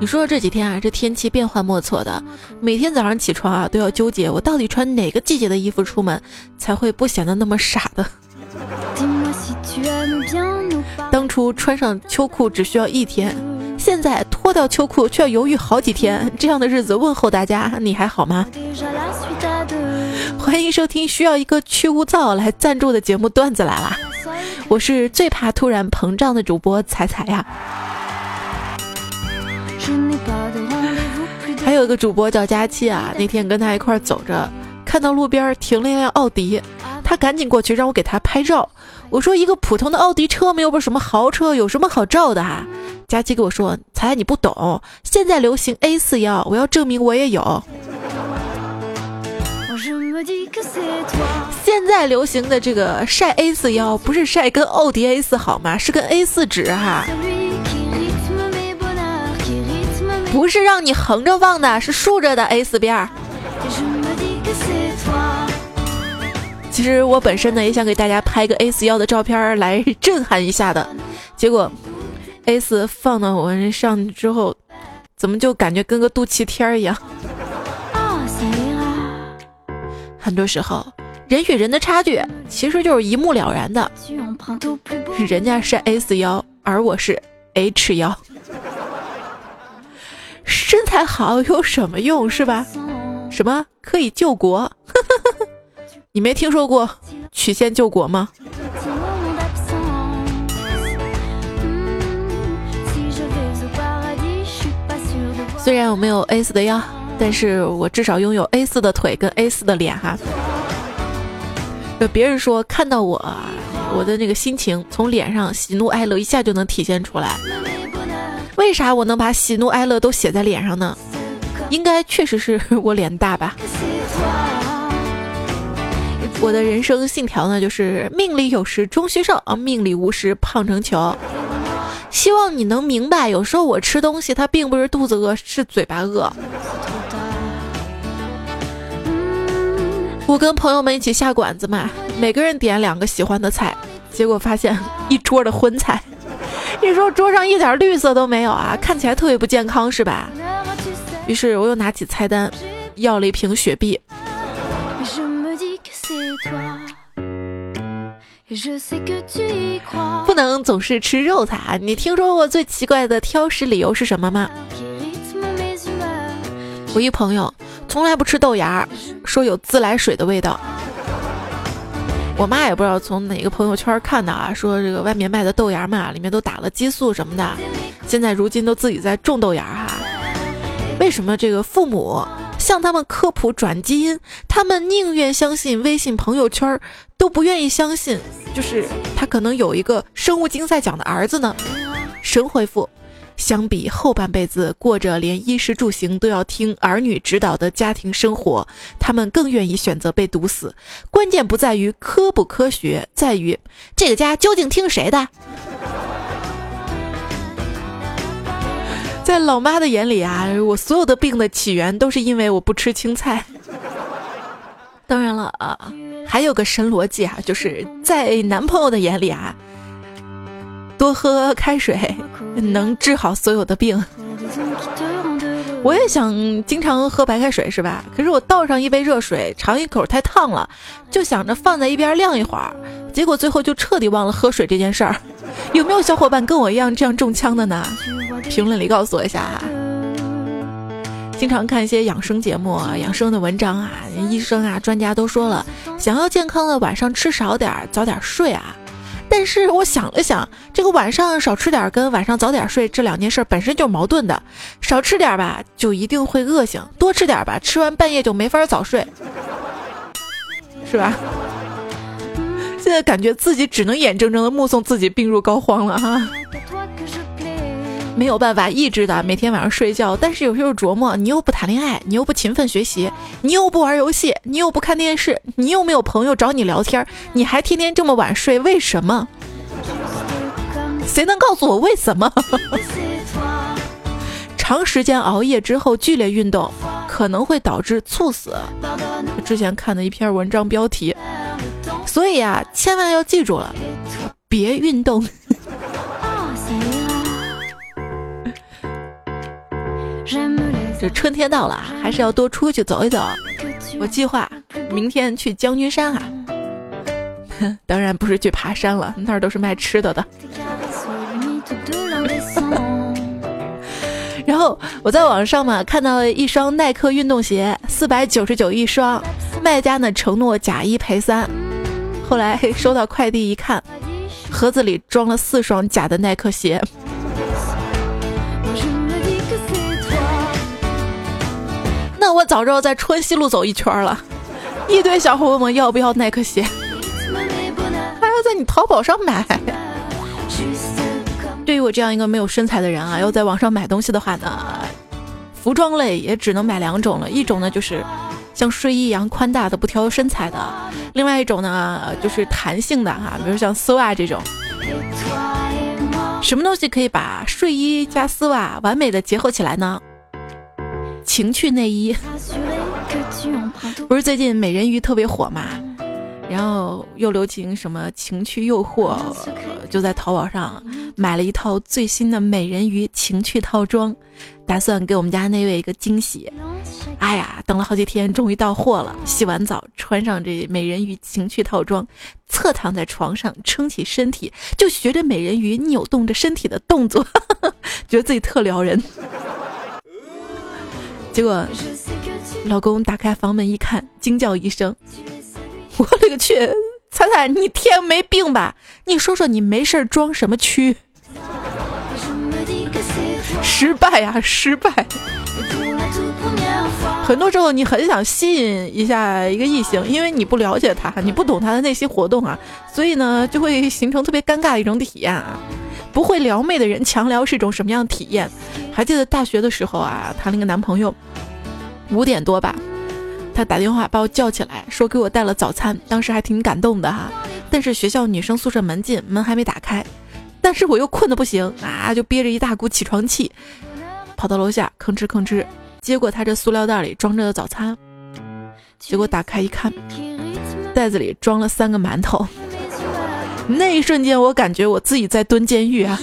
你说这几天啊，这天气变幻莫测的，每天早上起床啊，都要纠结我到底穿哪个季节的衣服出门才会不显得那么傻的。当初穿上秋裤只需要一天，现在脱掉秋裤却要犹豫好几天。这样的日子，问候大家，你还好吗？欢迎收听需要一个去污皂来赞助的节目，段子来啦！我是最怕突然膨胀的主播彩彩呀。还有一个主播叫佳期啊，那天跟他一块走着，看到路边停了一辆奥迪，他赶紧过去让我给他拍照。我说一个普通的奥迪车，没有不什么豪车，有什么好照的哈？佳琪跟我说：“彩，你不懂，现在流行 A 四幺，我要证明我也有。”现在流行的这个晒 A 四腰，不是晒跟奥迪 A 四好吗？是跟 A 四纸哈，不是让你横着放的，是竖着的 A 四边儿。其实我本身呢也想给大家拍个 A 四腰的照片来震撼一下的，结果 A 四放到我们上之后，怎么就感觉跟个肚脐贴一样？很多时候，人与人的差距其实就是一目了然的。人家是 A 四幺，而我是 H 幺，身材好有什么用是吧？什么可以救国？你没听说过曲线救国吗？虽然我没有 A 四的腰，但是我至少拥有 A 四的腿跟 A 四的脸哈。就别人说看到我，我的那个心情从脸上喜怒哀乐一下就能体现出来。为啥我能把喜怒哀乐都写在脸上呢？应该确实是我脸大吧。我的人生信条呢，就是命里有时终须瘦，命里无时胖成球。希望你能明白，有时候我吃东西，它并不是肚子饿，是嘴巴饿。我跟朋友们一起下馆子嘛，每个人点两个喜欢的菜，结果发现一桌的荤菜。你说桌上一点绿色都没有啊，看起来特别不健康是吧？于是我又拿起菜单，要了一瓶雪碧。不能总是吃肉菜啊。你听说过最奇怪的挑食理由是什么吗？我一朋友从来不吃豆芽，说有自来水的味道。我妈也不知道从哪个朋友圈看的啊，说这个外面卖的豆芽嘛，里面都打了激素什么的，现在如今都自己在种豆芽哈。为什么这个父母？向他们科普转基因，他们宁愿相信微信朋友圈，都不愿意相信，就是他可能有一个生物竞赛奖的儿子呢。神回复：相比后半辈子过着连衣食住行都要听儿女指导的家庭生活，他们更愿意选择被毒死。关键不在于科不科学，在于这个家究竟听谁的。在老妈的眼里啊，我所有的病的起源都是因为我不吃青菜。当然了啊，还有个神逻辑啊，就是在男朋友的眼里啊，多喝开水 能治好所有的病。我也想经常喝白开水，是吧？可是我倒上一杯热水，尝一口太烫了，就想着放在一边晾一会儿，结果最后就彻底忘了喝水这件事儿。有没有小伙伴跟我一样这样中枪的呢？评论里告诉我一下哈。经常看一些养生节目啊，养生的文章啊，医生啊、专家都说了，想要健康的晚上吃少点，早点睡啊。但是我想了想，这个晚上少吃点跟晚上早点睡这两件事本身就是矛盾的。少吃点吧，就一定会饿醒；多吃点吧，吃完半夜就没法早睡，是吧？现在感觉自己只能眼睁睁的目送自己病入膏肓了哈。没有办法抑制的，每天晚上睡觉。但是有时候琢磨，你又不谈恋爱，你又不勤奋学习，你又不玩游戏，你又不看电视，你又没有朋友找你聊天，你还天天这么晚睡，为什么？谁能告诉我为什么？长时间熬夜之后剧烈运动可能会导致猝死。之前看的一篇文章标题。所以啊，千万要记住了。别运动。这春天到了，还是要多出去走一走。我计划明天去将军山啊，当然不是去爬山了，那儿都是卖吃的的。然后我在网上嘛看到了一双耐克运动鞋，四百九十九一双，卖家呢承诺假一赔三。后来收到快递一看，盒子里装了四双假的耐克鞋。我早知道在春熙路走一圈了，一堆小伙问我要不要耐克鞋，还要在你淘宝上买。对于我这样一个没有身材的人啊，要在网上买东西的话呢，服装类也只能买两种了，一种呢就是像睡衣一样宽大的不挑身材的，另外一种呢就是弹性的哈，比如像丝袜这种。什么东西可以把睡衣加丝袜完美的结合起来呢？情趣内衣，不是最近美人鱼特别火嘛？然后又流行什么情趣诱惑，就在淘宝上买了一套最新的美人鱼情趣套装，打算给我们家那位一个惊喜。哎呀，等了好几天，终于到货了。洗完澡，穿上这美人鱼情趣套装，侧躺在床上，撑起身体，就学着美人鱼扭动着身体的动作，觉得自己特撩人。结果，老公打开房门一看，惊叫一声：“我勒个去！彩彩，你天没病吧？你说说，你没事装什么蛆？失败呀，失败！很多时候，你很想吸引一下一个异性，因为你不了解他，你不懂他的内心活动啊，所以呢，就会形成特别尴尬的一种体验啊。”不会撩妹的人强撩是一种什么样的体验？还记得大学的时候啊，谈了一个男朋友，五点多吧，他打电话把我叫起来，说给我带了早餐，当时还挺感动的哈。但是学校女生宿舍门禁，门还没打开，但是我又困得不行啊，就憋着一大股起床气，跑到楼下吭哧吭哧接过他这塑料袋里装着的早餐，结果打开一看，袋子里装了三个馒头。那一瞬间，我感觉我自己在蹲监狱啊！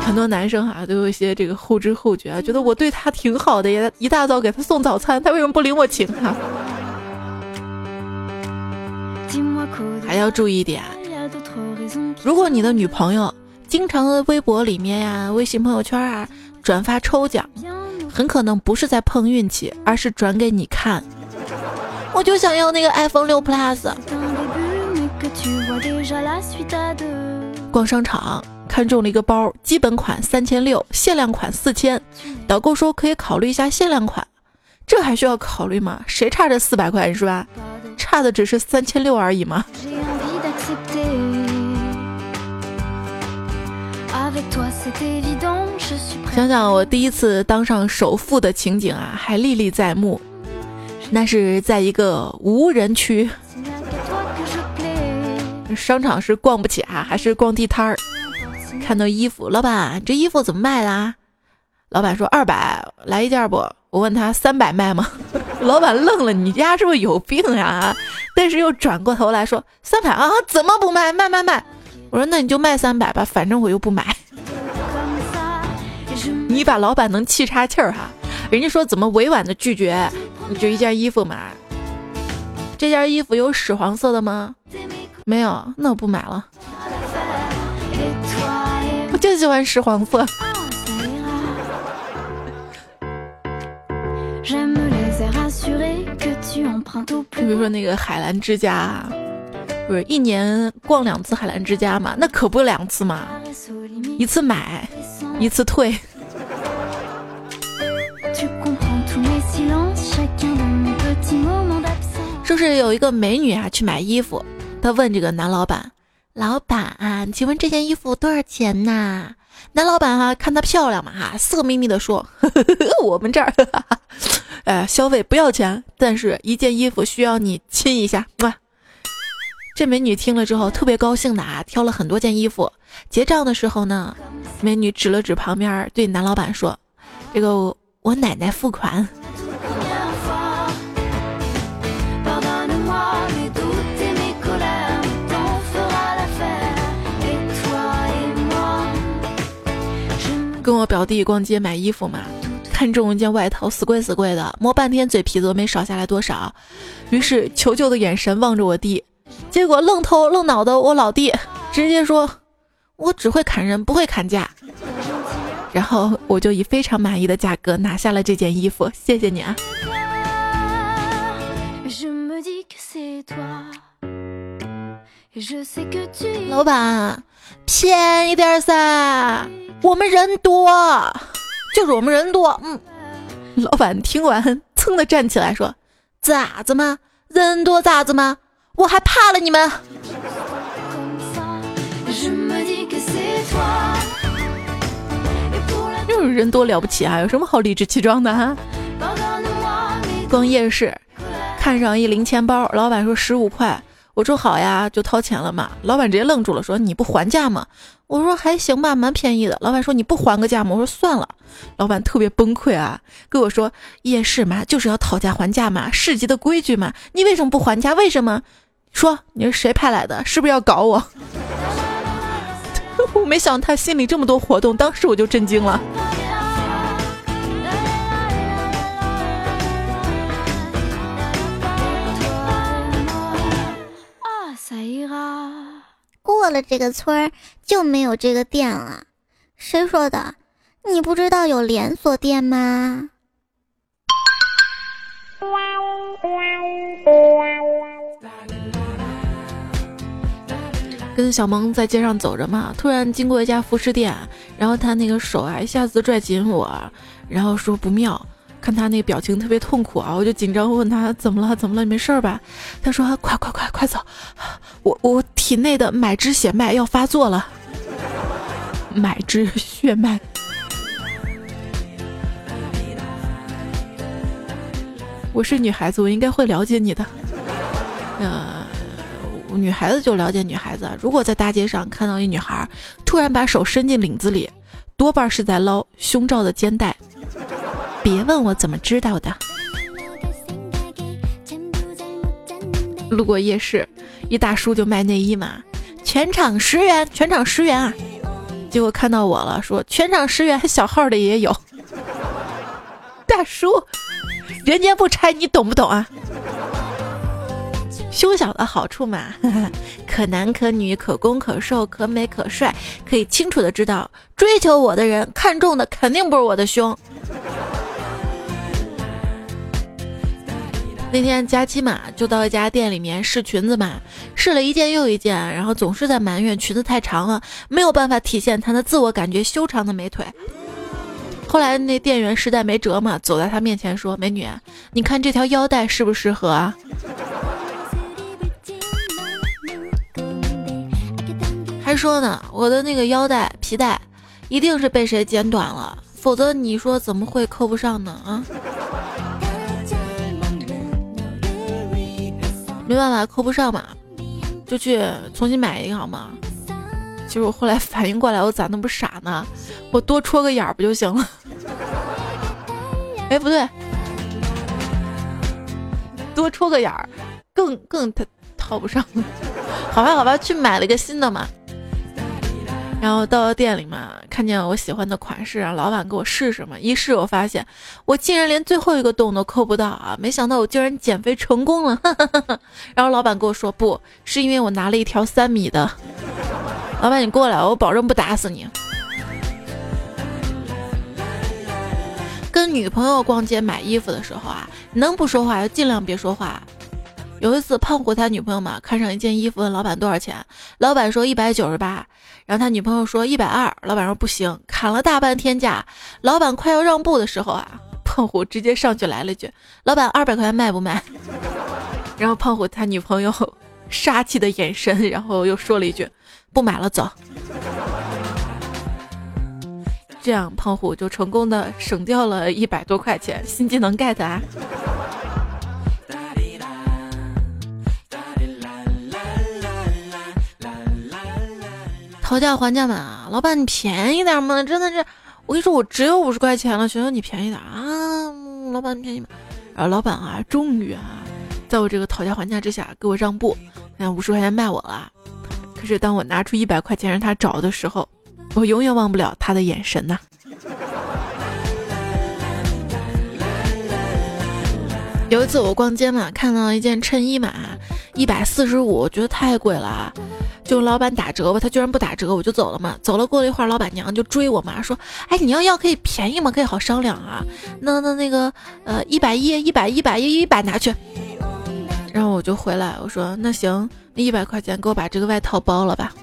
很多男生啊都有一些这个后知后觉啊，觉得我对他挺好的，也一大早给他送早餐，他为什么不领我情啊？还要注意一点，如果你的女朋友经常在微博里面呀、微信朋友圈啊转发抽奖，很可能不是在碰运气，而是转给你看。我就想要那个 iPhone 六 Plus。逛商场看中了一个包，基本款三千六，限量款四千。导购说可以考虑一下限量款，这还需要考虑吗？谁差这四百块是吧？差的只是三千六而已嘛。想想我第一次当上首富的情景啊，还历历在目。那是在一个无人区，商场是逛不起啊，还是逛地摊儿？看到衣服，老板，这衣服怎么卖啦？老板说二百，来一件不？我问他三百卖吗？老板愣了，你家是不是有病呀？但是又转过头来说三百啊，怎么不卖？卖卖卖！我说那你就卖三百吧，反正我又不买。你把老板能气岔气儿哈？人家说怎么委婉的拒绝？你就一件衣服买？这件衣服有屎黄色的吗？没有，那我不买了。我就喜欢屎黄色。就比如说那个海澜之家，不是一年逛两次海澜之家嘛？那可不两次嘛，一次买，一次退。说是有一个美女啊去买衣服，她问这个男老板：“老板，请问这件衣服多少钱呐？”男老板哈看她漂亮嘛哈，色眯眯的说呵呵呵：“ 我们这儿，呃，消费不要钱，但是一件衣服需要你亲一下。”哇！这美女听了之后特别高兴的啊，挑了很多件衣服。结账的时候呢，美女指了指旁边，对男老板说：“这个我奶奶付款。”跟我表弟逛街买衣服嘛，看中一件外套，死贵死贵的，摸半天嘴皮子都没少下来多少，于是求救的眼神望着我弟，结果愣头愣脑的我老弟直接说：“我只会砍人，不会砍价。”然后我就以非常满意的价格拿下了这件衣服，谢谢你啊。老板，便宜点噻，我们人多，就是我们人多。嗯，老板听完，噌的站起来说：“咋子嘛？人多咋子嘛？我还怕了你们？”就是人多了不起啊，有什么好理直气壮的哈？逛夜市，看上一零钱包，老板说十五块。我说好呀，就掏钱了嘛。老板直接愣住了，说你不还价吗？我说还行吧，蛮便宜的。老板说你不还个价吗？我说算了。老板特别崩溃啊，跟我说夜市嘛就是要讨价还价嘛，市集的规矩嘛。你为什么不还价？为什么？说你是谁派来的？是不是要搞我？我没想到他心里这么多活动，当时我就震惊了。过了这个村儿就没有这个店了，谁说的？你不知道有连锁店吗？跟小萌在街上走着嘛，突然经过一家服饰店，然后他那个手啊一下子拽紧我，然后说不妙。看他那表情特别痛苦啊，我就紧张问他怎么了？怎么了？没事吧？他说快快快快走，我我体内的买支血脉要发作了。买支血脉，我是女孩子，我应该会了解你的。呃，女孩子就了解女孩子。如果在大街上看到一女孩突然把手伸进领子里，多半是在捞胸罩的肩带。别问我怎么知道的。路过夜市，一大叔就卖内衣嘛，全场十元，全场十元啊！结果看到我了，说全场十元，小号的也有。大叔，人家不拆，你懂不懂啊？胸小的好处嘛，可男可女，可攻可受，可美可帅，可以清楚的知道，追求我的人看中的肯定不是我的胸。那天佳期嘛，就到一家店里面试裙子嘛，试了一件又一件，然后总是在埋怨裙子太长了，没有办法体现她的自我感觉修长的美腿。后来那店员实在没辙嘛，走在她面前说：“美女，你看这条腰带适不适合啊？”还说呢，我的那个腰带皮带一定是被谁剪短了，否则你说怎么会扣不上呢？啊？没办法，扣不上嘛，就去重新买一个好吗？其实我后来反应过来，我咋那么傻呢？我多戳个眼儿不就行了？哎，不对，多戳个眼儿更更套套不上。好吧，好吧，去买了个新的嘛。然后到了店里嘛，看见我喜欢的款式，让老板给我试试嘛。一试，我发现我竟然连最后一个洞都扣不到啊！没想到我竟然减肥成功了。然后老板跟我说，不是因为我拿了一条三米的。老板，你过来，我保证不打死你。跟女朋友逛街买衣服的时候啊，能不说话就尽量别说话。有一次，胖虎他女朋友嘛看上一件衣服，问老板多少钱，老板说一百九十八，然后他女朋友说一百二，老板说不行，砍了大半天价，老板快要让步的时候啊，胖虎直接上去来了句，老板二百块钱卖不卖？然后胖虎他女朋友杀气的眼神，然后又说了一句，不买了，走。这样胖虎就成功的省掉了一百多块钱，新技能 get 啊！讨价还价嘛，老板你便宜点嘛，真的是，我跟你说我只有五十块钱了，求求你便宜点啊，老板你便宜嘛。然后老板啊，终于啊，在我这个讨价还价之下给我让步，那五十块钱卖我了。可是当我拿出一百块钱让他找的时候，我永远忘不了他的眼神呐。有一次我逛街嘛，看到一件衬衣嘛，一百四十五，我觉得太贵了。就老板打折吧，他居然不打折，我就走了嘛。走了过了一会儿，老板娘就追我嘛，说：“哎，你要要可以便宜吗？可以好商量啊。那那那个呃，一百一，一百一百一一百拿去。”然后我就回来，我说：“那行，那一百块钱给我把这个外套包了吧。”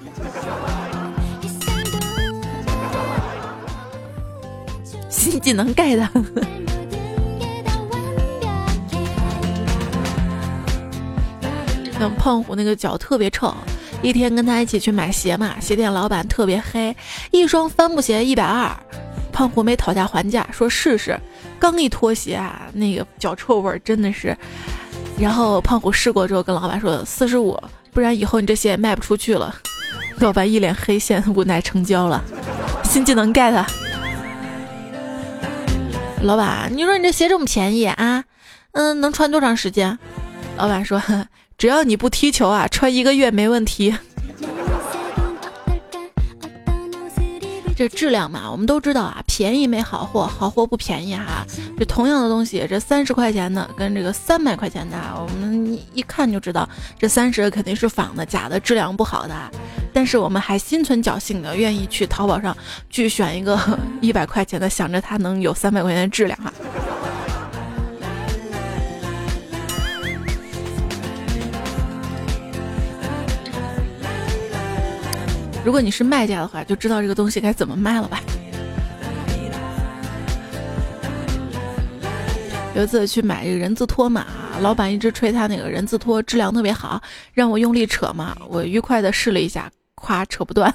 新技能盖的。像胖虎那个脚特别臭，一天跟他一起去买鞋嘛，鞋店老板特别黑，一双帆布鞋一百二，胖虎没讨价还价，说试试，刚一脱鞋啊，那个脚臭味真的是，然后胖虎试过之后跟老板说四十五，不然以后你这鞋卖不出去了，老板一脸黑线，无奈成交了，新技能 get。老板，你说你这鞋这么便宜啊？嗯，能穿多长时间？老板说。只要你不踢球啊，穿一个月没问题。这质量嘛，我们都知道啊，便宜没好货，好货不便宜哈。这同样的东西，这三十块钱的跟这个三百块钱的，我们一看就知道，这三十肯定是仿的，假的，质量不好的。但是我们还心存侥幸的，愿意去淘宝上去选一个一百块钱的，想着它能有三百块钱的质量哈。如果你是卖家的话，就知道这个东西该怎么卖了吧。有一次去买这个人字拖嘛，老板一直吹他那个人字拖质量特别好，让我用力扯嘛，我愉快的试了一下，夸扯不断。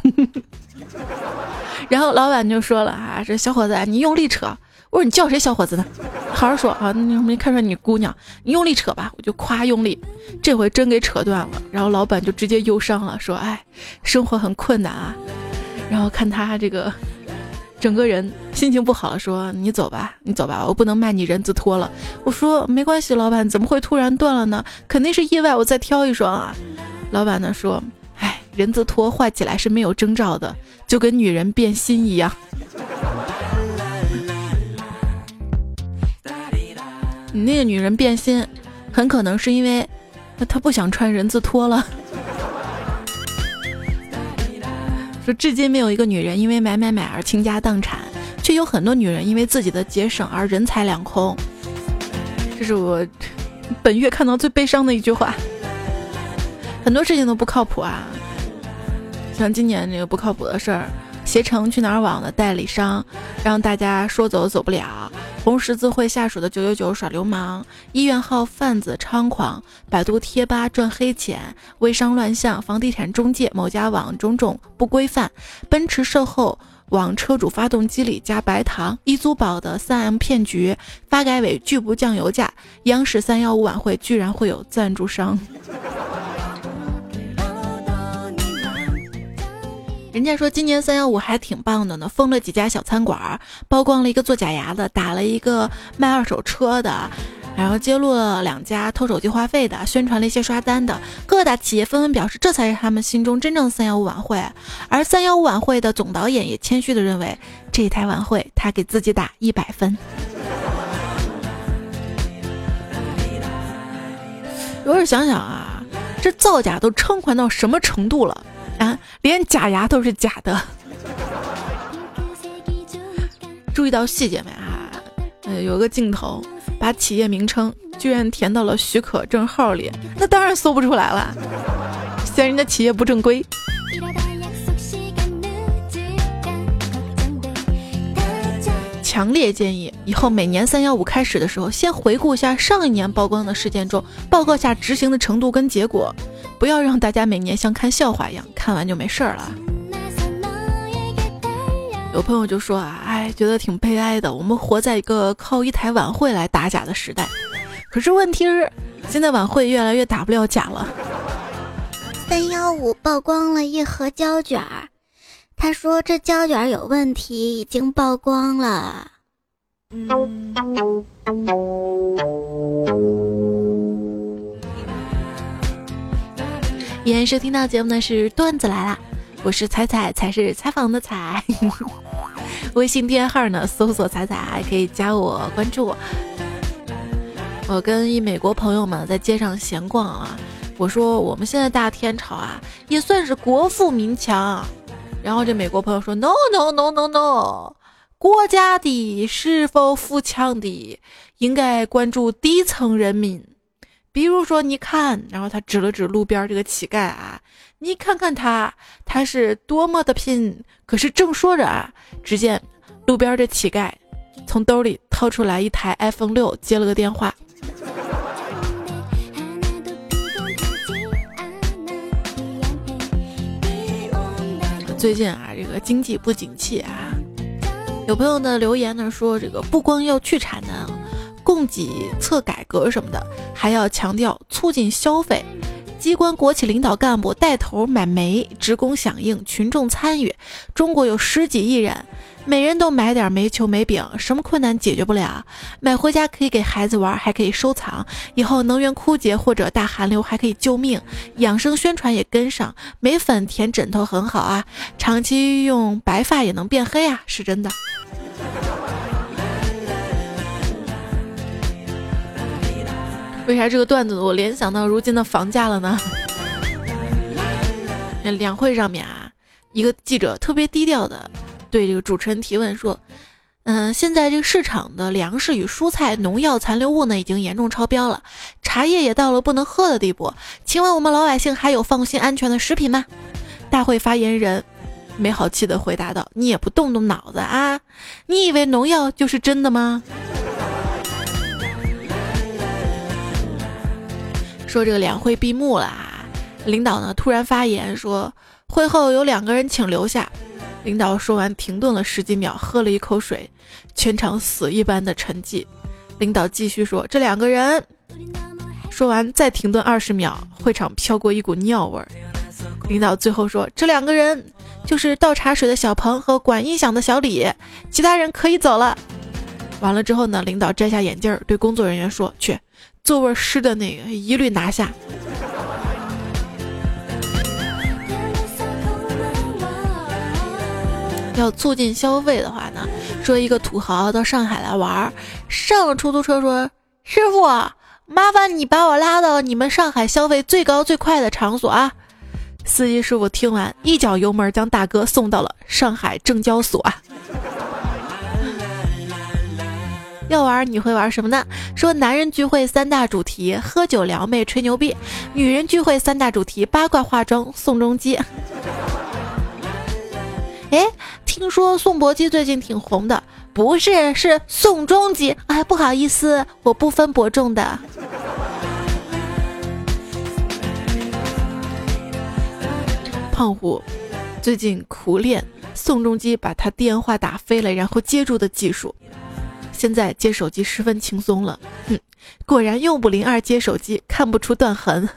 然后老板就说了啊，这小伙子你用力扯。我说你叫谁小伙子呢？好好说啊！你没看出来你姑娘？你用力扯吧，我就夸用力。这回真给扯断了，然后老板就直接忧伤了，说：“哎，生活很困难啊。”然后看他这个整个人心情不好了，说：“你走吧，你走吧，我不能卖你人字拖了。”我说：“没关系，老板，怎么会突然断了呢？肯定是意外，我再挑一双啊。”老板呢说：“哎，人字拖坏起来是没有征兆的，就跟女人变心一样。”那个女人变心，很可能是因为她不想穿人字拖了。说至今没有一个女人因为买买买而倾家荡产，却有很多女人因为自己的节省而人财两空。这是我本月看到最悲伤的一句话。很多事情都不靠谱啊，像今年这个不靠谱的事儿，携程去哪儿网的代理商让大家说走走不了。红十字会下属的九九九耍流氓，医院号贩子猖狂，百度贴吧赚黑钱，微商乱象，房地产中介某家网种种不规范，奔驰售后往车主发动机里加白糖，易租宝的三 M 骗局，发改委拒不降油价，央视三幺五晚会居然会有赞助商。人家说今年三幺五还挺棒的呢，封了几家小餐馆，曝光了一个做假牙的，打了一个卖二手车的，然后揭露了两家偷手机话费的，宣传了一些刷单的。各大企业纷纷表示，这才是他们心中真正三幺五晚会。而三幺五晚会的总导演也谦虚的认为，这台晚会他给自己打一百分。有点想想啊，这造假都猖狂到什么程度了？啊，连假牙都是假的。注意到细节没啊？呃，有个镜头把企业名称居然填到了许可证号里，那当然搜不出来了，嫌人家企业不正规。强烈建议以后每年三幺五开始的时候，先回顾一下上一年曝光的事件中，报告下执行的程度跟结果。不要让大家每年像看笑话一样，看完就没事儿了。有朋友就说啊，哎，觉得挺悲哀的。我们活在一个靠一台晚会来打假的时代，可是问题是，现在晚会越来越打不了假了。三幺五曝光了一盒胶卷儿，他说这胶卷有问题，已经曝光了。依然收听到节目的是段子来了，我是彩彩，才是采访的彩。微信订阅号呢，搜索彩彩，还可以加我关注我。我跟一美国朋友们在街上闲逛啊，我说我们现在大天朝啊，也算是国富民强。然后这美国朋友说：“No No No No No，国家的是否富强的，应该关注底层人民。比如说，你看，然后他指了指路边这个乞丐啊，你看看他，他是多么的拼。可是正说着啊，只见路边这乞丐从兜里掏出来一台 iPhone 六，接了个电话。”最近啊，这个经济不景气啊，有朋友呢留言呢说，这个不光要去产能、供给侧改革什么的，还要强调促进消费。机关国企领导干部带头买煤，职工响应，群众参与。中国有十几亿人，每人都买点煤球、煤饼，什么困难解决不了？买回家可以给孩子玩，还可以收藏。以后能源枯竭或者大寒流还可以救命。养生宣传也跟上，煤粉填枕头很好啊，长期用白发也能变黑啊，是真的。为啥这个段子我联想到如今的房价了呢？那两会上面啊，一个记者特别低调的对这个主持人提问说：“嗯，现在这个市场的粮食与蔬菜农药残留物呢，已经严重超标了，茶叶也到了不能喝的地步。请问我们老百姓还有放心安全的食品吗？”大会发言人没好气的回答道：“你也不动动脑子啊？你以为农药就是真的吗？”说这个两会闭幕了，领导呢突然发言说，会后有两个人请留下。领导说完停顿了十几秒，喝了一口水，全场死一般的沉寂。领导继续说，这两个人说完再停顿二十秒，会场飘过一股尿味儿。领导最后说，这两个人就是倒茶水的小鹏和管音响的小李，其他人可以走了。完了之后呢，领导摘下眼镜，对工作人员说，去。座位湿的那个一律拿下。要促进消费的话呢，说一个土豪到上海来玩，上了出租车说：“师傅，麻烦你把我拉到你们上海消费最高最快的场所啊！”司机师傅听完，一脚油门将大哥送到了上海证交所啊。要玩你会玩什么呢？说男人聚会三大主题：喝酒撩妹吹牛逼；女人聚会三大主题：八卦化妆宋仲基。哎，听说宋博基最近挺红的，不是是宋仲基。哎，不好意思，我不分伯仲的。胖虎最近苦练宋仲基把他电话打飞了然后接住的技术。现在接手机十分轻松了，哼，果然用五零二接手机看不出断痕。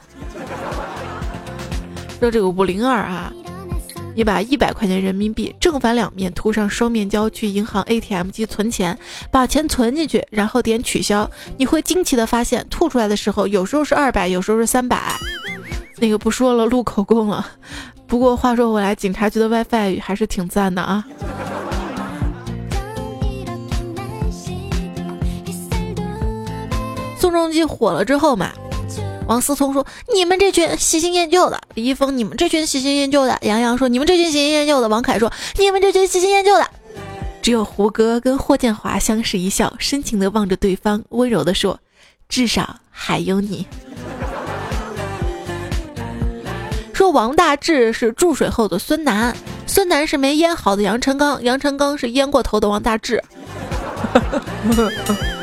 说这个五零二啊，你把一百块钱人民币正反两面涂上双面胶，去银行 ATM 机存钱，把钱存进去，然后点取消，你会惊奇的发现，吐出来的时候有时候是二百，有时候是三百。那个不说了，录口供了。不过话说回来，警察局的 WiFi 还是挺赞的啊。宋仲基火了之后嘛，王思聪说：“你们这群喜新厌旧的。”李易峰：“你们这群喜新厌旧的。”杨洋说：“你们这群喜新厌旧的。”王凯说：“你们这群喜新厌旧的。”只有胡歌跟霍建华相视一笑，深情的望着对方，温柔的说：“至少还有你。”说王大治是注水后的孙楠，孙楠是没腌好的杨成刚，杨成刚是腌过头的王大治。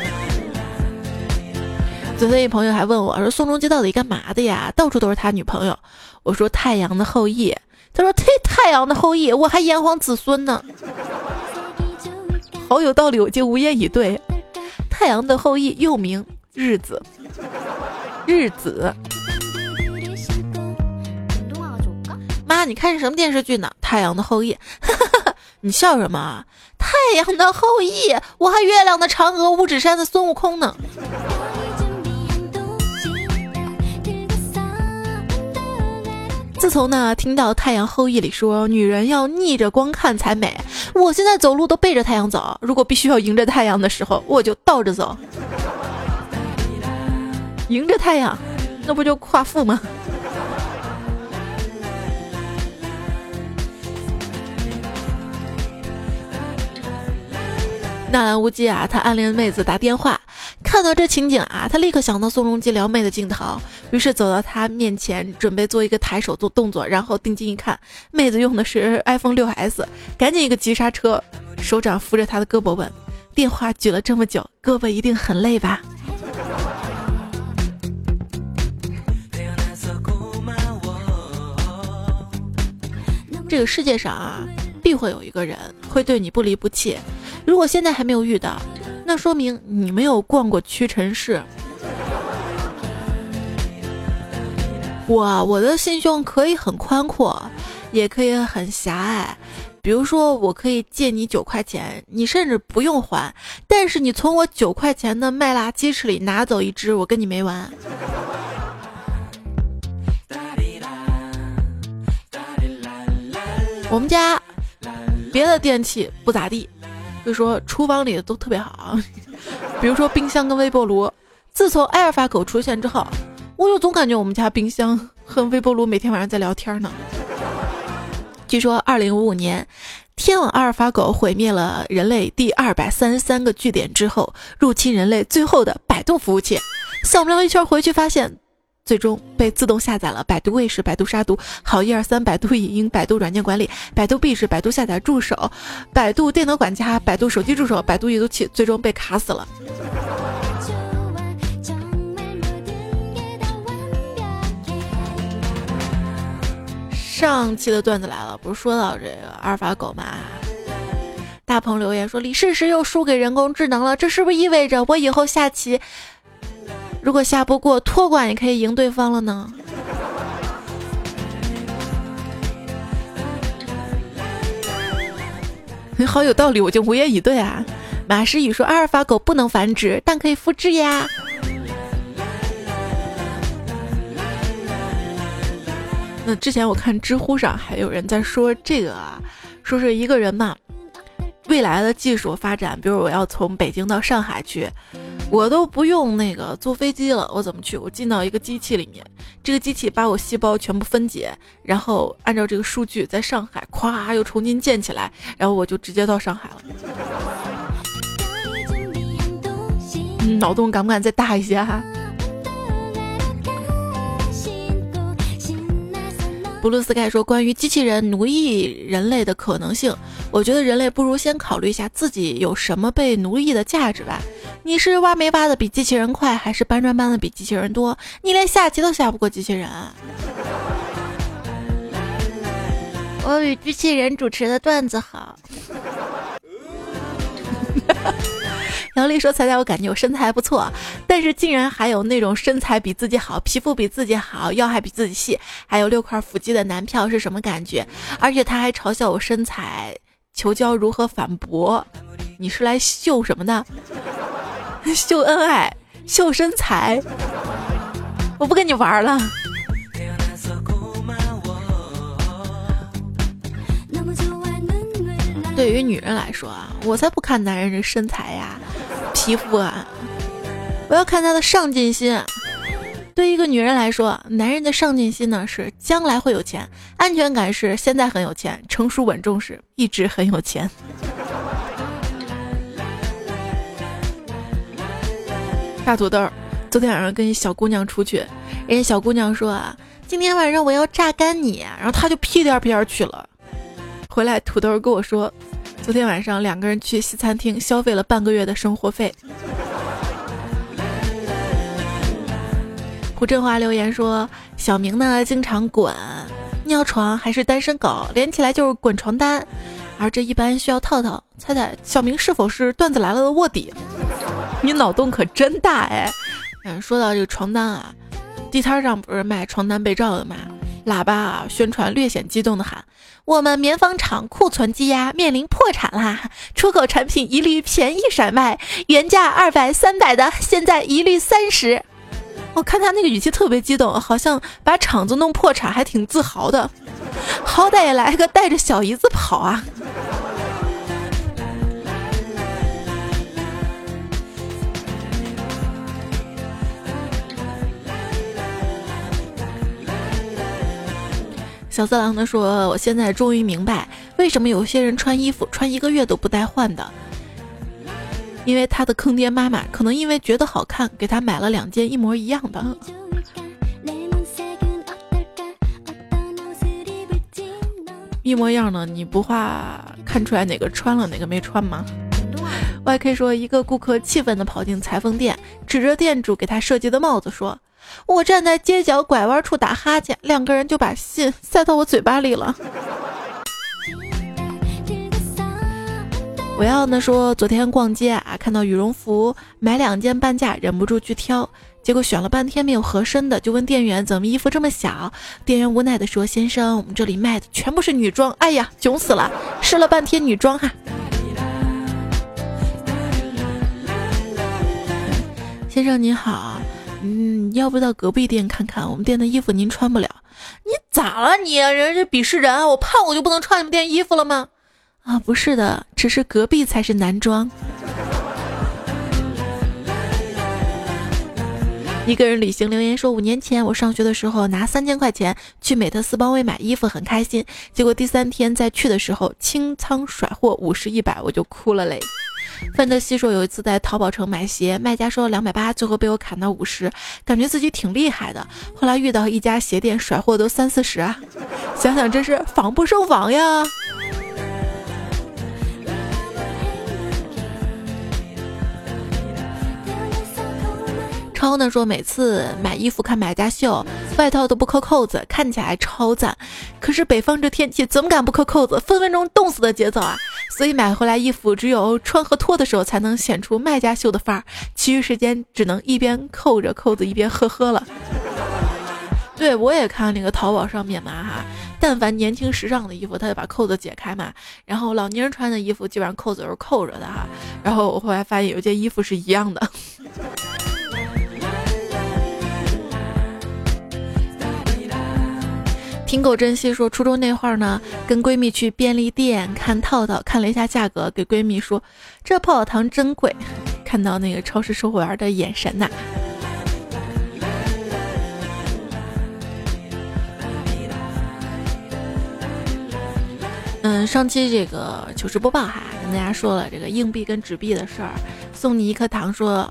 昨天一朋友还问我说：“宋仲基到底干嘛的呀？到处都是他女朋友。”我说：“太阳的后裔。”他说：“太太阳的后裔，我还炎黄子孙呢。”好有道理，我竟无言以对。太阳的后裔又名日子，日子。妈，你看什么电视剧呢？太阳的后裔。你笑什么？太阳的后裔，我还月亮的嫦娥、五指山的孙悟空呢。自从呢听到《太阳后裔》里说女人要逆着光看才美，我现在走路都背着太阳走。如果必须要迎着太阳的时候，我就倒着走。迎着太阳，那不就夸父吗？纳兰无忌啊，他暗恋妹子打电话，看到这情景啊，他立刻想到宋仲基撩妹的镜头，于是走到他面前，准备做一个抬手做动作，然后定睛一看，妹子用的是 iPhone 六 S，赶紧一个急刹车，手掌扶着他的胳膊问：“电话举了这么久，胳膊一定很累吧？”这个世界上啊，必会有一个人会对你不离不弃。如果现在还没有遇到，那说明你没有逛过屈臣氏。我我的心胸可以很宽阔，也可以很狭隘。比如说，我可以借你九块钱，你甚至不用还，但是你从我九块钱的麦辣鸡翅里拿走一只，我跟你没完。我们家别的电器不咋地。就说厨房里的都特别好，比如说冰箱跟微波炉。自从阿尔法狗出现之后，我就总感觉我们家冰箱和微波炉每天晚上在聊天呢。据说，二零五五年，天网阿尔法狗毁灭了人类第二百三十三个据点之后，入侵人类最后的百度服务器，扫描一圈回去发现。最终被自动下载了百度卫士、百度杀毒、好一二三、百度影音、百度软件管理、百度壁纸、百度下载助手、百度电脑管家、百度手机助手、百度阅读器，最终被卡死了。上期的段子来了，不是说到这个阿尔法狗吗？大鹏留言说李世石又输给人工智能了，这是不是意味着我以后下棋？如果下不过托管，也可以赢对方了呢。你 好有道理，我就无言以对啊。马诗雨说：“阿尔法狗不能繁殖，但可以复制呀。”那之前我看知乎上还有人在说这个啊，说是一个人嘛，未来的技术发展，比如我要从北京到上海去。我都不用那个坐飞机了，我怎么去？我进到一个机器里面，这个机器把我细胞全部分解，然后按照这个数据在上海，咵又重新建起来，然后我就直接到上海了。脑洞敢不敢再大一些哈？布鲁斯盖说：“关于机器人奴役人类的可能性，我觉得人类不如先考虑一下自己有什么被奴役的价值吧。你是挖煤挖的比机器人快，还是搬砖搬的比机器人多？你连下棋都下不过机器人。”我比机器人主持的段子好。杨丽说：“彩彩，我感觉我身材还不错，但是竟然还有那种身材比自己好、皮肤比自己好、腰还比自己细、还有六块腹肌的男票是什么感觉？而且他还嘲笑我身材，求教如何反驳？你是来秀什么的？秀恩爱、秀身材？我不跟你玩了。”对于女人来说啊，我才不看男人的身材呀。皮肤啊，我要看他的上进心。对一个女人来说，男人的上进心呢是将来会有钱，安全感是现在很有钱，成熟稳重是一直很有钱。大土豆，昨天晚上跟一小姑娘出去，人家小姑娘说啊，今天晚上我要榨干你，然后他就屁颠屁颠去了。回来土豆跟我说。昨天晚上两个人去西餐厅消费了半个月的生活费。胡振华留言说：“小明呢经常滚，尿床还是单身狗，连起来就是滚床单，而这一般需要套套。猜猜小明是否是段子来了的卧底？你脑洞可真大哎！嗯，说到这个床单啊，地摊上不是卖床单被罩的吗？喇叭啊，宣传略显激动的喊：“我们棉纺厂库存积压，面临破产啦！出口产品一律便宜甩卖，原价二百、三百的，现在一律三十。”我看他那个语气特别激动，好像把厂子弄破产还挺自豪的。好歹也来个带着小姨子跑啊！小色狼呢说：“我现在终于明白，为什么有些人穿衣服穿一个月都不带换的，因为他的坑爹妈妈可能因为觉得好看，给他买了两件一模一样的。一模一样的，你不怕看出来哪个穿了哪个没穿吗？” YK 说：“一个顾客气愤地跑进裁缝店，指着店主给他设计的帽子说。”我站在街角拐弯处打哈欠，两个人就把信塞到我嘴巴里了。我要呢说，昨天逛街啊，看到羽绒服，买两件半价，忍不住去挑，结果选了半天没有合身的，就问店员怎么衣服这么小。店员无奈的说：“先生，我们这里卖的全部是女装。”哎呀，囧死了，试了半天女装哈。先生您好。嗯，要不到隔壁店看看，我们店的衣服您穿不了。你咋了你？人家鄙视人！我胖我就不能穿你们店衣服了吗？啊，不是的，只是隔壁才是男装。一个人旅行留言说，五年前我上学的时候拿三千块钱去美特斯邦威买衣服，很开心。结果第三天再去的时候清仓甩货五十一百，我就哭了嘞。范德西说，有一次在淘宝城买鞋，卖家说两百八，最后被我砍到五十，感觉自己挺厉害的。后来遇到一家鞋店甩货都三四十，想想真是防不胜防呀。超呢说，每次买衣服看买家秀，外套都不扣扣子，看起来超赞。可是北方这天气，怎么敢不扣扣子？分分钟冻死的节奏啊！所以买回来衣服，只有穿和脱的时候才能显出卖家秀的范儿，其余时间只能一边扣着扣子一边呵呵了。对我也看那个淘宝上面嘛哈，但凡年轻时尚的衣服，他就把扣子解开嘛。然后老年人穿的衣服，基本上扣子都是扣着的哈。然后我后来发现有件衣服是一样的。听狗珍惜说，初中那会儿呢，跟闺蜜去便利店看套套，看了一下价格，给闺蜜说：“这泡泡糖真贵。”看到那个超市售货员的眼神呐。嗯，上期这个糗事播报哈，跟大家说了这个硬币跟纸币的事儿。送你一颗糖，说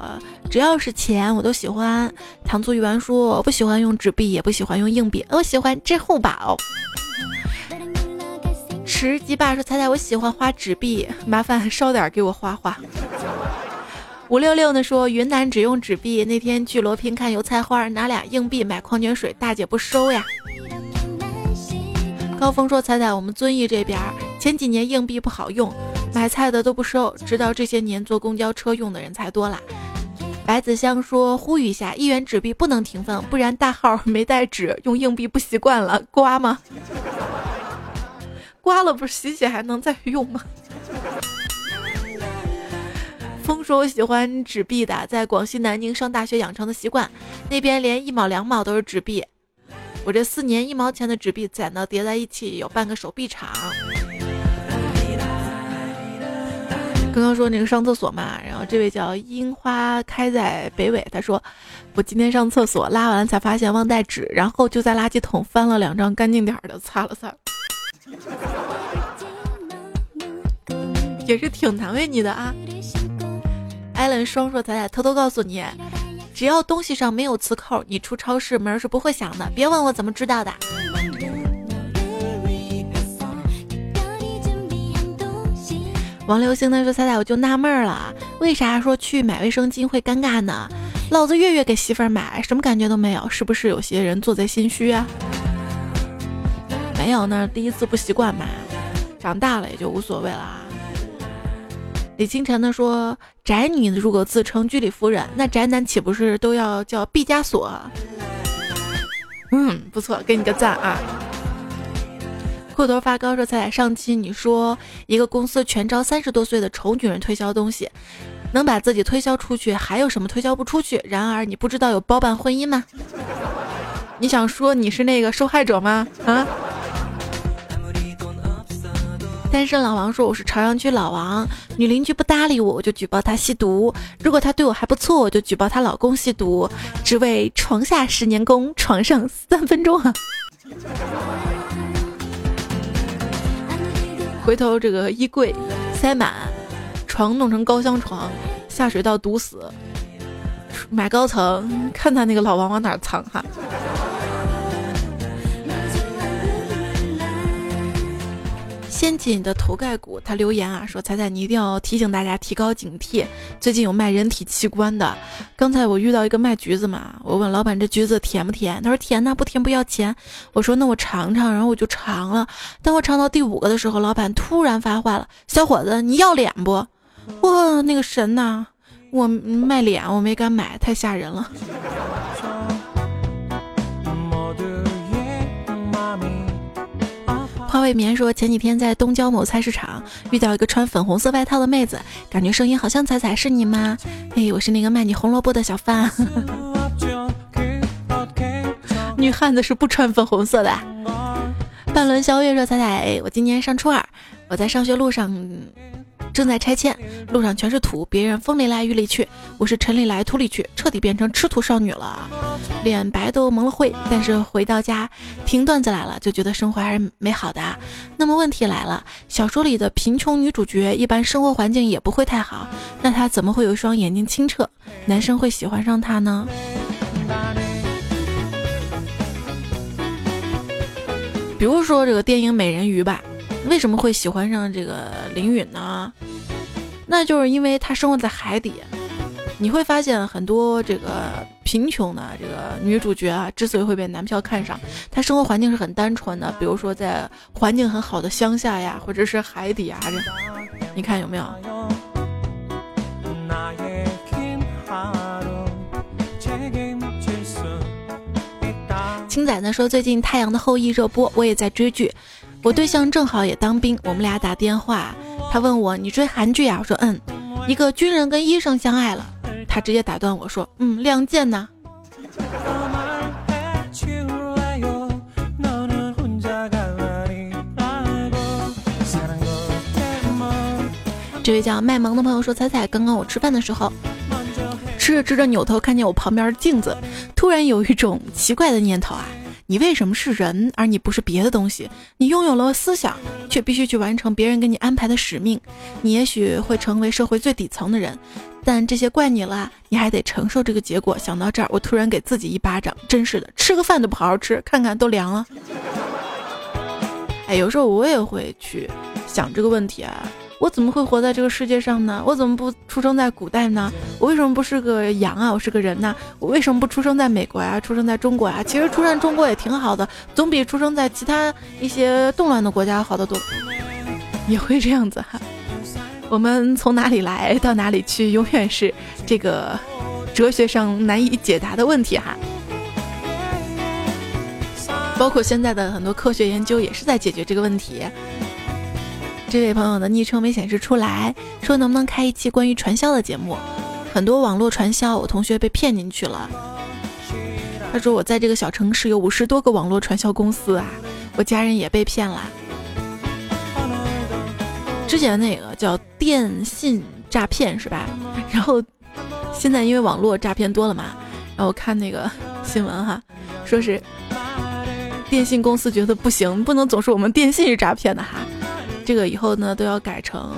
只要是钱我都喜欢。糖醋鱼丸说我不喜欢用纸币，也不喜欢用硬币，我喜欢支付宝。吃鸡爸说猜猜我喜欢花纸币，麻烦烧点给我花花。五六六呢说云南只用纸币，那天去罗平看油菜花，拿俩硬币买矿泉水，大姐不收呀。高峰说：“彩彩，我们遵义这边前几年硬币不好用，买菜的都不收，直到这些年坐公交车用的人才多啦。”白子香说：“呼吁一下，一元纸币不能停放，不然大号没带纸，用硬币不习惯了，刮吗？刮了不是洗洗还能再用吗？” 风说：“我喜欢纸币的，在广西南宁上大学养成的习惯，那边连一毛两毛都是纸币。”我这四年一毛钱的纸币攒到叠在一起有半个手臂长。刚刚说那个上厕所嘛，然后这位叫樱花开在北纬，他说我今天上厕所拉完才发现忘带纸，然后就在垃圾桶翻了两张干净点的擦了擦，也是挺难为你的啊。艾伦双说：“咱俩偷偷告诉你。”只要东西上没有磁扣，你出超市门是不会响的。别问我怎么知道的。王流星呢说：“彩彩，我就纳闷了，为啥说去买卫生巾会尴尬呢？老子月月给媳妇儿买，什么感觉都没有，是不是有些人做贼心虚啊？”没有，那第一次不习惯嘛，长大了也就无所谓了啊。李清晨呢说：“宅女如果自称居里夫人，那宅男岂不是都要叫毕加索？”嗯，不错，给你个赞啊！裤头发高说：“彩彩，上期你说一个公司全招三十多岁的丑女人推销东西，能把自己推销出去，还有什么推销不出去？然而你不知道有包办婚姻吗？你想说你是那个受害者吗？啊？”单身老王说：“我是朝阳区老王，女邻居不搭理我，我就举报她吸毒。如果她对我还不错，我就举报她老公吸毒。只为床下十年功，床上三分钟啊。”回头这个衣柜塞满，床弄成高箱床，下水道堵死，买高层，看他那个老王往哪藏哈。掀起你的头盖骨，他留言啊说：“彩彩，你一定要提醒大家提高警惕，最近有卖人体器官的。刚才我遇到一个卖橘子嘛，我问老板这橘子甜不甜，他说甜呐，不甜不要钱。我说那我尝尝，然后我就尝了。当我尝到第五个的时候，老板突然发话了：小伙子，你要脸不？哇，那个神呐！我卖脸，我没敢买，太吓人了。”未眠说，前几天在东郊某菜市场遇到一个穿粉红色外套的妹子，感觉声音好像彩彩，是你吗？嘿，我是那个卖你红萝卜的小贩。女汉子是不穿粉红色的。半轮宵月说，彩彩，我今年上初二，我在上学路上。正在拆迁，路上全是土，别人风里来雨里去，我是尘里来土里去，彻底变成吃土少女了，脸白都蒙了灰。但是回到家听段子来了，就觉得生活还是美好的。那么问题来了，小说里的贫穷女主角一般生活环境也不会太好，那她怎么会有一双眼睛清澈，男生会喜欢上她呢？比如说这个电影《美人鱼》吧。为什么会喜欢上这个林允呢？那就是因为她生活在海底。你会发现很多这个贫穷的这个女主角啊，之所以会被男票看上，她生活环境是很单纯的。比如说在环境很好的乡下呀，或者是海底啊，这你看有没有？青仔呢说最近《太阳的后裔》热播，我也在追剧。我对象正好也当兵，我们俩打电话，他问我你追韩剧呀？我说嗯，一个军人跟医生相爱了，他直接打断我说嗯，亮剑呢？这位叫卖萌的朋友说彩彩，刚刚我吃饭的时候，吃着吃着扭头看见我旁边的镜子，突然有一种奇怪的念头啊。你为什么是人，而你不是别的东西？你拥有了思想，却必须去完成别人给你安排的使命。你也许会成为社会最底层的人，但这些怪你了，你还得承受这个结果。想到这儿，我突然给自己一巴掌，真是的，吃个饭都不好好吃，看看都凉了。哎，有时候我也会去想这个问题啊。我怎么会活在这个世界上呢？我怎么不出生在古代呢？我为什么不是个羊啊？我是个人呢？我为什么不出生在美国呀？出生在中国呀？其实出生中国也挺好的，总比出生在其他一些动乱的国家好得多。也会这样子哈。我们从哪里来到哪里去，永远是这个哲学上难以解答的问题哈。包括现在的很多科学研究也是在解决这个问题。这位朋友的昵称没显示出来，说能不能开一期关于传销的节目？很多网络传销，我同学被骗进去了。他说我在这个小城市有五十多个网络传销公司啊，我家人也被骗了。之前那个叫电信诈骗是吧？然后现在因为网络诈骗多了嘛，然后看那个新闻哈，说是电信公司觉得不行，不能总是我们电信是诈骗的哈。这个以后呢都要改成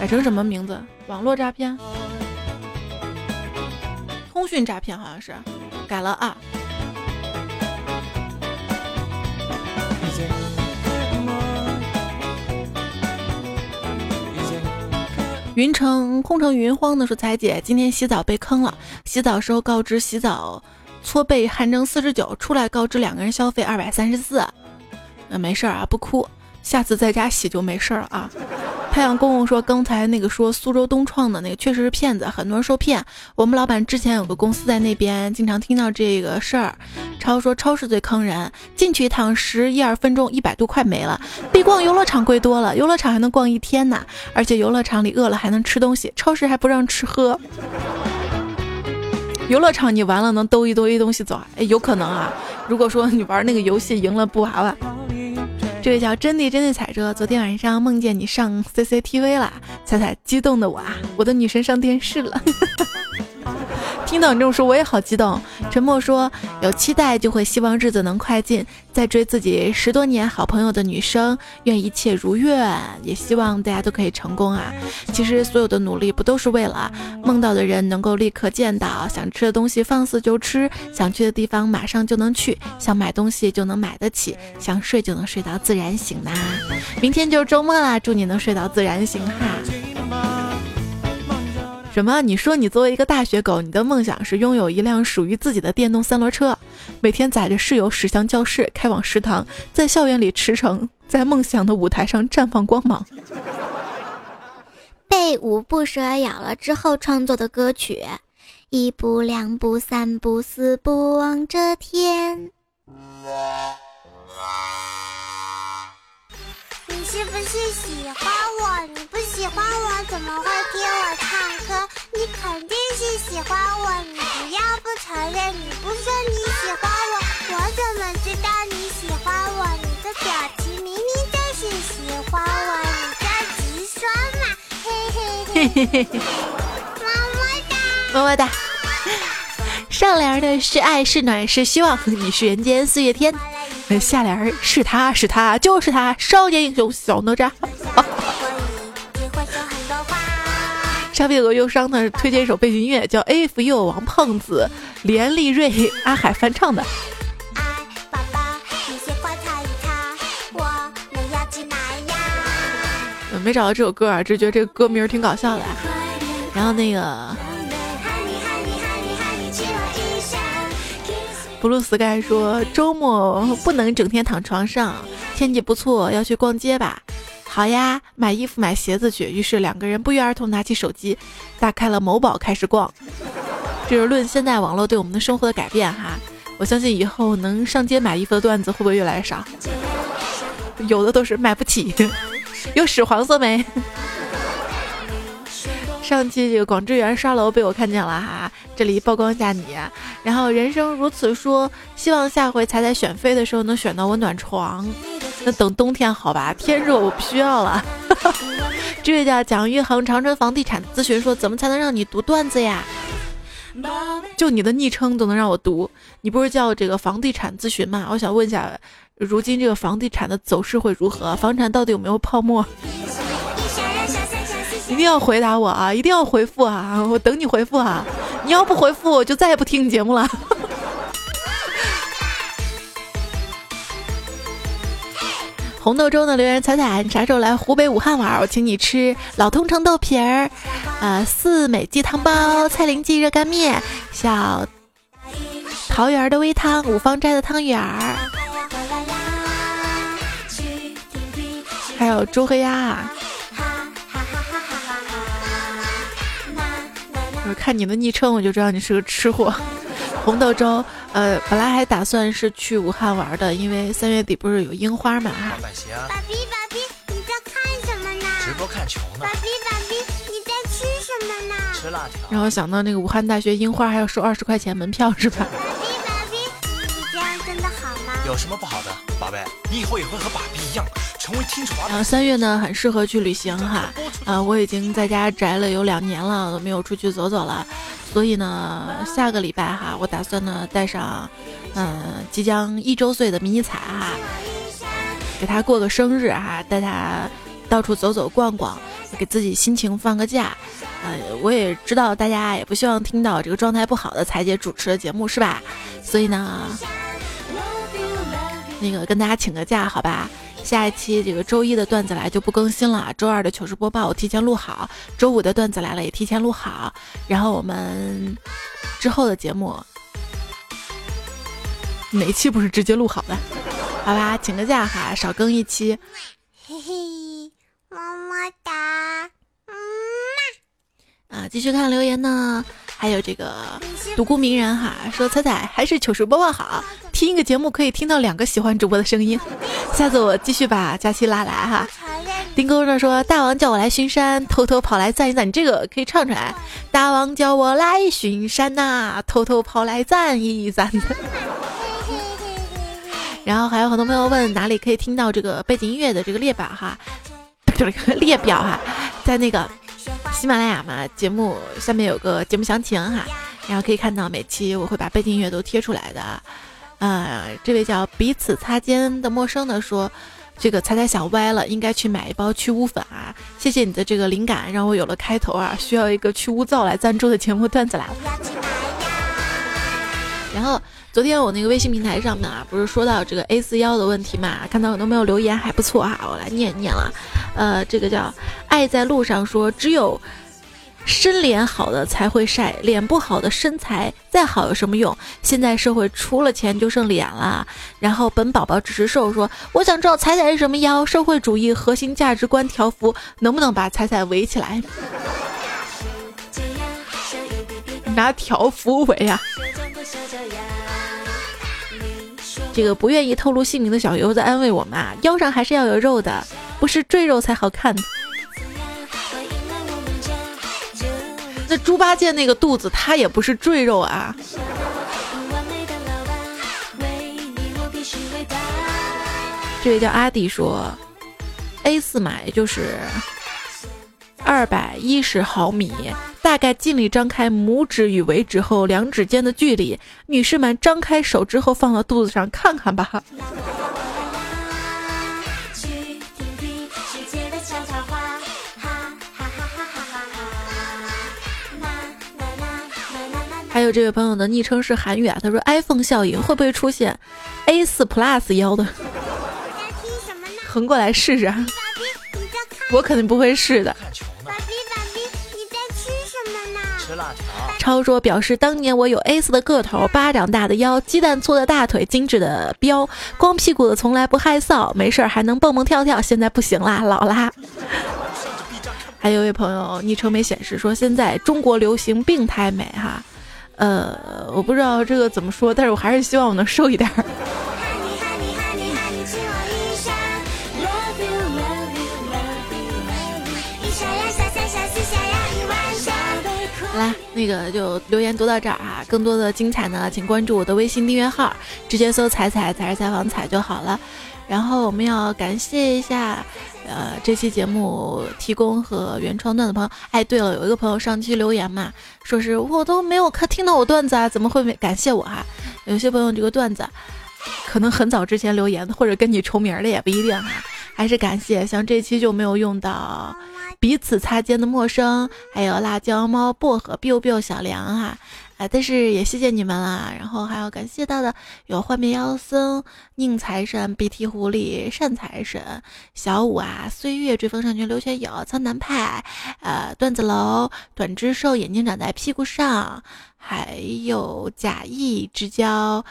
改成什么名字？网络诈骗、通讯诈骗好像是改了啊。云城空城云荒的说：“彩姐今天洗澡被坑了，洗澡时候告知洗澡搓背汗蒸四十九，出来告知两个人消费二百三十四。”那没事儿啊，不哭，下次在家洗就没事儿了啊。太阳公公说，刚才那个说苏州东创的那个确实是骗子，很多人受骗。我们老板之前有个公司在那边，经常听到这个事儿。超说超市最坑人，进去一趟十一二分钟，一百多块没了，比逛游乐场贵多了。游乐场还能逛一天呢，而且游乐场里饿了还能吃东西，超市还不让吃喝。游乐场你完了能兜一兜一东西走，哎，有可能啊。如果说你玩那个游戏赢了布娃娃。这位叫真的真的彩车，昨天晚上梦见你上 CCTV 了，踩踩激动的我啊，我的女神上电视了。听到你这么说，我也好激动。沉默说：“有期待就会希望日子能快进。”在追自己十多年好朋友的女生，愿一切如愿，也希望大家都可以成功啊！其实所有的努力不都是为了梦到的人能够立刻见到，想吃的东西放肆就吃，想去的地方马上就能去，想买东西就能买得起，想睡就能睡到自然醒呐！明天就是周末啦，祝你能睡到自然醒哈！什么？你说你作为一个大学狗，你的梦想是拥有一辆属于自己的电动三轮车，每天载着室友驶向教室，开往食堂，在校园里驰骋，在梦想的舞台上绽放光芒。被五步蛇咬了之后创作的歌曲，一步两步三步四步望着天。你是不是喜欢我？你不喜欢我怎么会听我唱歌？你肯定是喜欢我，你不要不承认。你不说你喜欢我，我怎么知道你喜欢我？你的表情明明就是喜欢我，你就直说嘛，嘿嘿嘿。么么哒，么么哒。上联的是爱是暖是希望，你是人间四月天。下联是他是他就是他，少年英雄小哪吒。沙皮有个忧伤的推荐一首背景音乐，叫《If You》，王胖子、连丽瑞、阿海翻唱的。没找到这首歌啊，只觉得这个歌名挺搞笑的。然后那个。Blue Sky 说：“周末不能整天躺床上，天气不错，要去逛街吧？好呀，买衣服、买鞋子去。”于是两个人不约而同拿起手机，打开了某宝，开始逛。就是论现代网络对我们的生活的改变哈。我相信以后能上街买衣服的段子会不会越来越少？有的都是买不起，有屎黄色没？上期这个广智园刷楼被我看见了哈，这里曝光一下你。然后人生如此说，希望下回才在选妃的时候能选到我暖床。那等冬天好吧，天热我不需要了。这位叫蒋玉恒长春房地产咨询说，怎么才能让你读段子呀？就你的昵称都能让我读，你不是叫这个房地产咨询吗？我想问一下，如今这个房地产的走势会如何？房产到底有没有泡沫？一定要回答我啊！一定要回复啊！我等你回复啊！你要不回复，我就再也不听你节目了。红豆粥的留言彩彩，你啥时候来湖北武汉玩？我请你吃老通城豆皮儿，呃，四美鸡汤包，蔡林记热干面，小桃园的微汤，五芳斋的汤圆儿，还有周黑鸭。看你的昵称，我就知道你是个吃货。红豆粥，呃，本来还打算是去武汉玩的，因为三月底不是有樱花嘛。爸比，爸比，你在看什么呢？直播看球呢。爸比，爸比，你在吃什么呢？吃辣条。然后想到那个武汉大学樱花还要收二十块钱门票，是吧？爸比爸比，你这样真的好吗有什么不好的，宝贝？你以后也会和爸比一样。然后三月呢，很适合去旅行哈。啊，我已经在家宅了有两年了，都没有出去走走了。所以呢，下个礼拜哈，我打算呢带上，嗯，即将一周岁的迷你彩哈，给他过个生日哈，带他到处走走逛逛，给自己心情放个假。呃，我也知道大家也不希望听到这个状态不好的彩姐主持的节目是吧？所以呢。那个跟大家请个假，好吧？下一期这个周一的段子来就不更新了，周二的糗事播报我提前录好，周五的段子来了也提前录好，然后我们之后的节目哪期不是直接录好的？好吧，请个假哈，少更一期。嘿嘿，么么哒，嗯啊，继续看留言呢。还有这个独孤鸣人哈说彩彩还是糗事播报好，听一个节目可以听到两个喜欢主播的声音。下次我继续把佳期拉来哈。丁哥呢说大王叫我来巡山，偷偷跑来赞一赞，你这个可以唱出来。大王叫我来巡山呐，偷偷跑来赞一赞。然后还有很多朋友问哪里可以听到这个背景音乐的这个列表哈，这个列表哈，在那个。喜马拉雅嘛，节目下面有个节目详情哈，然后可以看到每期我会把背景音乐都贴出来的。呃，这位叫彼此擦肩的陌生的说，这个猜猜想歪了，应该去买一包去污粉啊！谢谢你的这个灵感，让我有了开头啊，需要一个去污皂来赞助的节目段子来了。然后昨天我那个微信平台上面啊，不是说到这个 A 四腰的问题嘛？看到很多朋友留言，还不错哈，我来念一念了。呃，这个叫爱在路上说，只有身脸好的才会晒，脸不好的身材再好有什么用？现在社会除了钱就剩脸了。然后本宝宝只是瘦说，我想知道彩彩是什么妖？社会主义核心价值观条幅能不能把彩彩围起来？拿条幅围啊！这个不愿意透露姓名的小油在安慰我们啊，腰上还是要有肉的，不是赘肉才好看。那猪八戒那个肚子，他也不是赘肉啊。这位叫阿迪说，A 四码就是二百一十毫米。大概尽力张开拇指与尾指后两指间的距离，女士们张开手之后放到肚子上看看吧。还有这位朋友的昵称是韩语啊，他说 iPhone 效应会不会出现 A 四 Plus 腰的？横过来试试。我肯定不会试的。爸比爸比，你在吃什么呢超说表示当年我有 A 四的个头，巴掌大的腰，鸡蛋粗的大腿，精致的膘，光屁股的从来不害臊，没事儿还能蹦蹦跳跳，现在不行啦，老啦。还有一位朋友昵称没显示说现在中国流行病态美哈，呃，我不知道这个怎么说，但是我还是希望我能瘦一点。来，那个就留言读到这儿啊！更多的精彩呢，请关注我的微信订阅号，直接搜“彩彩才是采访彩”就好了。然后我们要感谢一下，呃，这期节目提供和原创段的朋友。哎，对了，有一个朋友上期留言嘛，说是我都没有看听到我段子啊，怎么会没感谢我哈？有些朋友这个段子可能很早之前留言，或者跟你重名的也不一定哈。还是感谢，像这期就没有用到彼此擦肩的陌生，还有辣椒猫、薄荷、biu biu 小梁哈，啊，但是也谢谢你们啦。然后还要感谢到的有幻面妖僧、宁财神、鼻涕狐狸、善财神、小五啊、岁月追风上去、刘全友、苍南派、呃段子楼、短肢兽、眼睛长在屁股上，还有假意之交。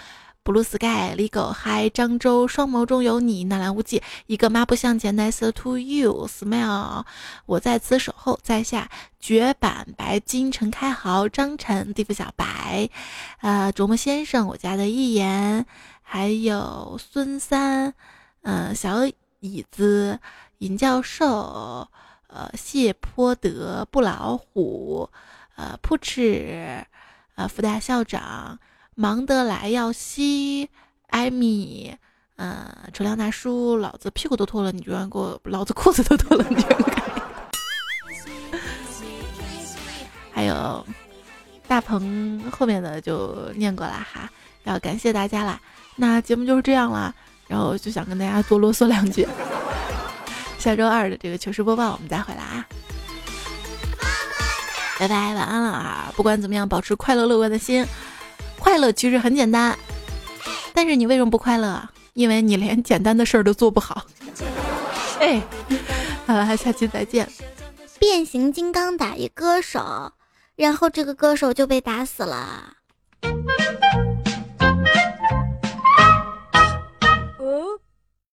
Blue Sky、李狗嗨、张周、双眸中有你、纳兰无忌、一个抹不向前、Nice to you、Smile、我在此守候在下、绝版、白金、陈开豪、张晨、地府小白、呃，琢磨先生、我家的一言，还有孙三、嗯，小椅子、尹教授、呃，谢泼德、不老虎、呃，扑哧、呃，福大校长。忙得来要西，艾米，嗯，楚亮大叔，老子屁股都脱了，你居然给我，老子裤子都脱了，你居然还有大鹏后面的就念过了哈，要感谢大家啦。那节目就是这样啦，然后就想跟大家多啰嗦两句。下周二的这个糗事播报我们再回来啊，拜拜，晚安了啊！不管怎么样，保持快乐乐观的心。快乐其实很简单，但是你为什么不快乐？因为你连简单的事儿都做不好。哎，好了，下期再见。变形金刚打一歌手，然后这个歌手就被打死了。哦